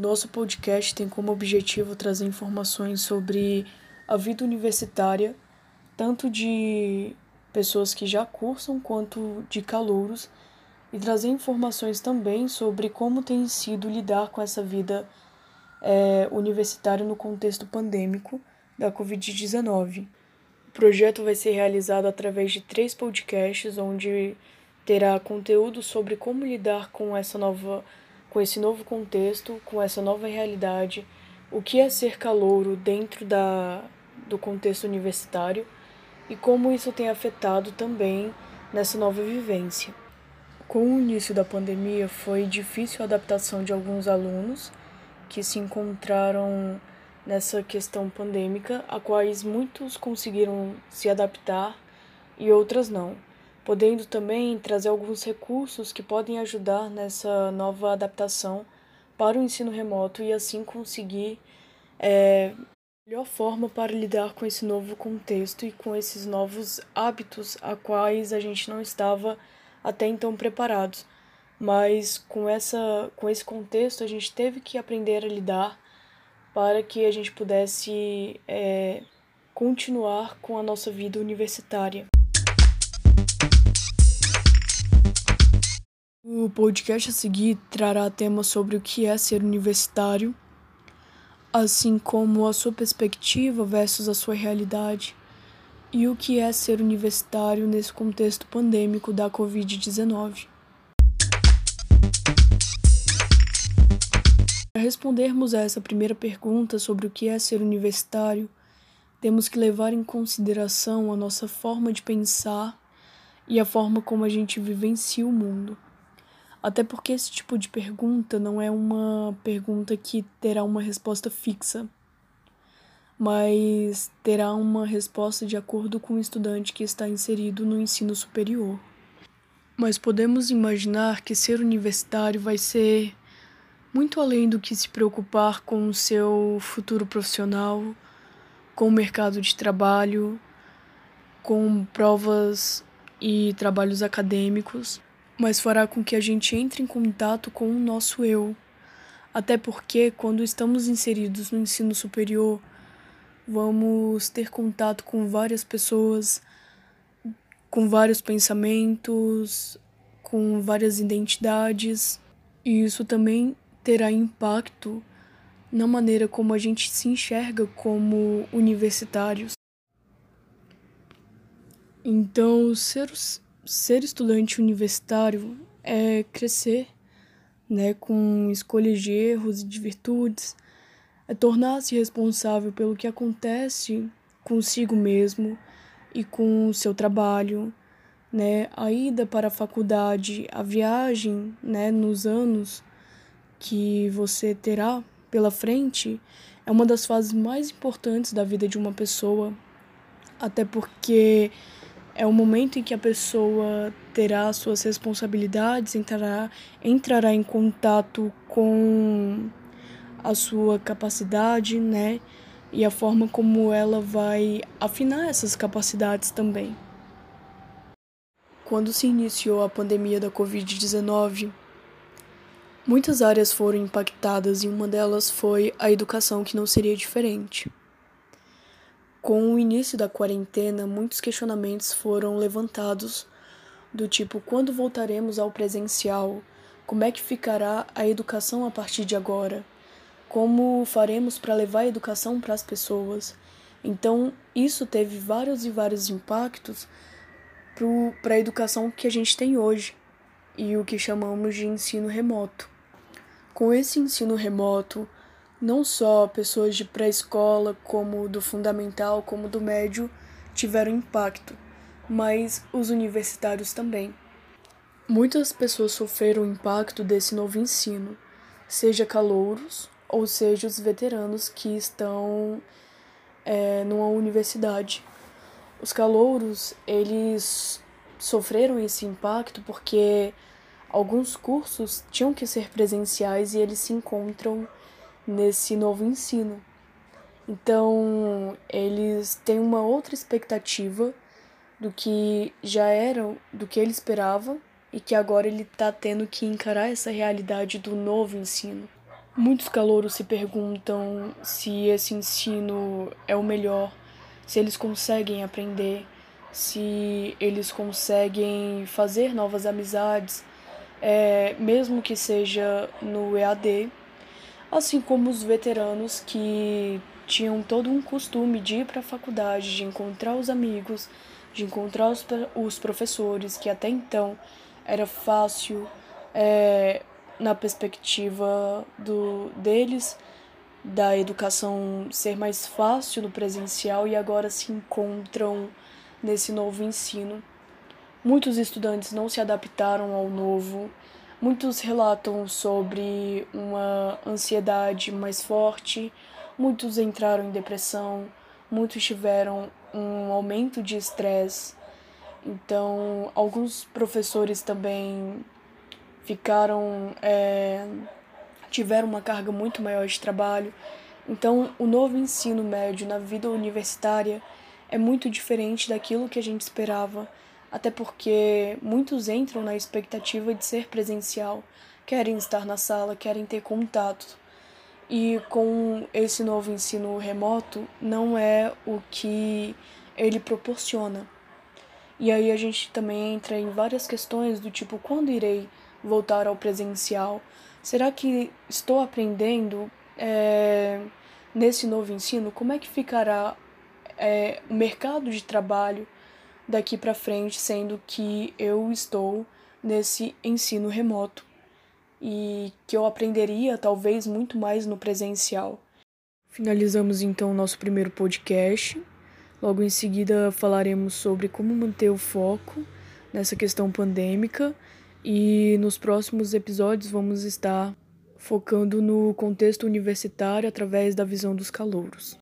nosso podcast tem como objetivo trazer informações sobre a vida universitária, tanto de pessoas que já cursam quanto de calouros, e trazer informações também sobre como tem sido lidar com essa vida é, universitária no contexto pandêmico da Covid-19. O projeto vai ser realizado através de três podcasts, onde terá conteúdo sobre como lidar com essa nova com esse novo contexto, com essa nova realidade, o que é ser calouro dentro da, do contexto universitário e como isso tem afetado também nessa nova vivência. Com o início da pandemia, foi difícil a adaptação de alguns alunos que se encontraram nessa questão pandêmica, a quais muitos conseguiram se adaptar e outras não podendo também trazer alguns recursos que podem ajudar nessa nova adaptação para o ensino remoto e assim conseguir é, melhor forma para lidar com esse novo contexto e com esses novos hábitos a quais a gente não estava até então preparados. Mas com essa com esse contexto a gente teve que aprender a lidar para que a gente pudesse é, continuar com a nossa vida universitária. O podcast a seguir trará temas sobre o que é ser universitário, assim como a sua perspectiva versus a sua realidade, e o que é ser universitário nesse contexto pandêmico da Covid-19. Para respondermos a essa primeira pergunta sobre o que é ser universitário, temos que levar em consideração a nossa forma de pensar e a forma como a gente vivencia o mundo. Até porque esse tipo de pergunta não é uma pergunta que terá uma resposta fixa, mas terá uma resposta de acordo com o estudante que está inserido no ensino superior. Mas podemos imaginar que ser universitário vai ser muito além do que se preocupar com o seu futuro profissional, com o mercado de trabalho, com provas e trabalhos acadêmicos mas fará com que a gente entre em contato com o nosso eu. Até porque, quando estamos inseridos no ensino superior, vamos ter contato com várias pessoas, com vários pensamentos, com várias identidades, e isso também terá impacto na maneira como a gente se enxerga como universitários. Então, ser ser estudante universitário é crescer, né, com escolhas de erros e de virtudes, é tornar-se responsável pelo que acontece consigo mesmo e com o seu trabalho, né, a ida para a faculdade, a viagem, né, nos anos que você terá pela frente é uma das fases mais importantes da vida de uma pessoa, até porque é o momento em que a pessoa terá suas responsabilidades, entrará, entrará em contato com a sua capacidade, né? E a forma como ela vai afinar essas capacidades também. Quando se iniciou a pandemia da Covid-19, muitas áreas foram impactadas e uma delas foi a educação, que não seria diferente. Com o início da quarentena, muitos questionamentos foram levantados, do tipo: quando voltaremos ao presencial? Como é que ficará a educação a partir de agora? Como faremos para levar a educação para as pessoas? Então, isso teve vários e vários impactos para a educação que a gente tem hoje e o que chamamos de ensino remoto. Com esse ensino remoto, não só pessoas de pré-escola, como do fundamental, como do médio, tiveram impacto, mas os universitários também. Muitas pessoas sofreram o impacto desse novo ensino, seja calouros ou seja os veteranos que estão é, numa universidade. Os calouros, eles sofreram esse impacto porque alguns cursos tinham que ser presenciais e eles se encontram nesse novo ensino. Então, eles têm uma outra expectativa do que já era, do que ele esperava e que agora ele está tendo que encarar essa realidade do novo ensino. Muitos calouros se perguntam se esse ensino é o melhor, se eles conseguem aprender, se eles conseguem fazer novas amizades, é, mesmo que seja no EAD, assim como os veteranos que tinham todo um costume de ir para a faculdade, de encontrar os amigos, de encontrar os, os professores, que até então era fácil é, na perspectiva do, deles, da educação ser mais fácil no presencial e agora se encontram nesse novo ensino. Muitos estudantes não se adaptaram ao novo, muitos relatam sobre uma ansiedade mais forte, muitos entraram em depressão, muitos tiveram um aumento de estresse. Então, alguns professores também ficaram é, tiveram uma carga muito maior de trabalho. Então, o novo ensino médio na vida universitária é muito diferente daquilo que a gente esperava, até porque muitos entram na expectativa de ser presencial, querem estar na sala, querem ter contato. E com esse novo ensino remoto, não é o que ele proporciona. E aí a gente também entra em várias questões do tipo: quando irei voltar ao presencial? Será que estou aprendendo é, nesse novo ensino? Como é que ficará é, o mercado de trabalho daqui para frente, sendo que eu estou nesse ensino remoto e que eu aprenderia talvez muito mais no presencial? Finalizamos então o nosso primeiro podcast. Logo em seguida falaremos sobre como manter o foco nessa questão pandêmica e nos próximos episódios vamos estar focando no contexto universitário através da visão dos calouros.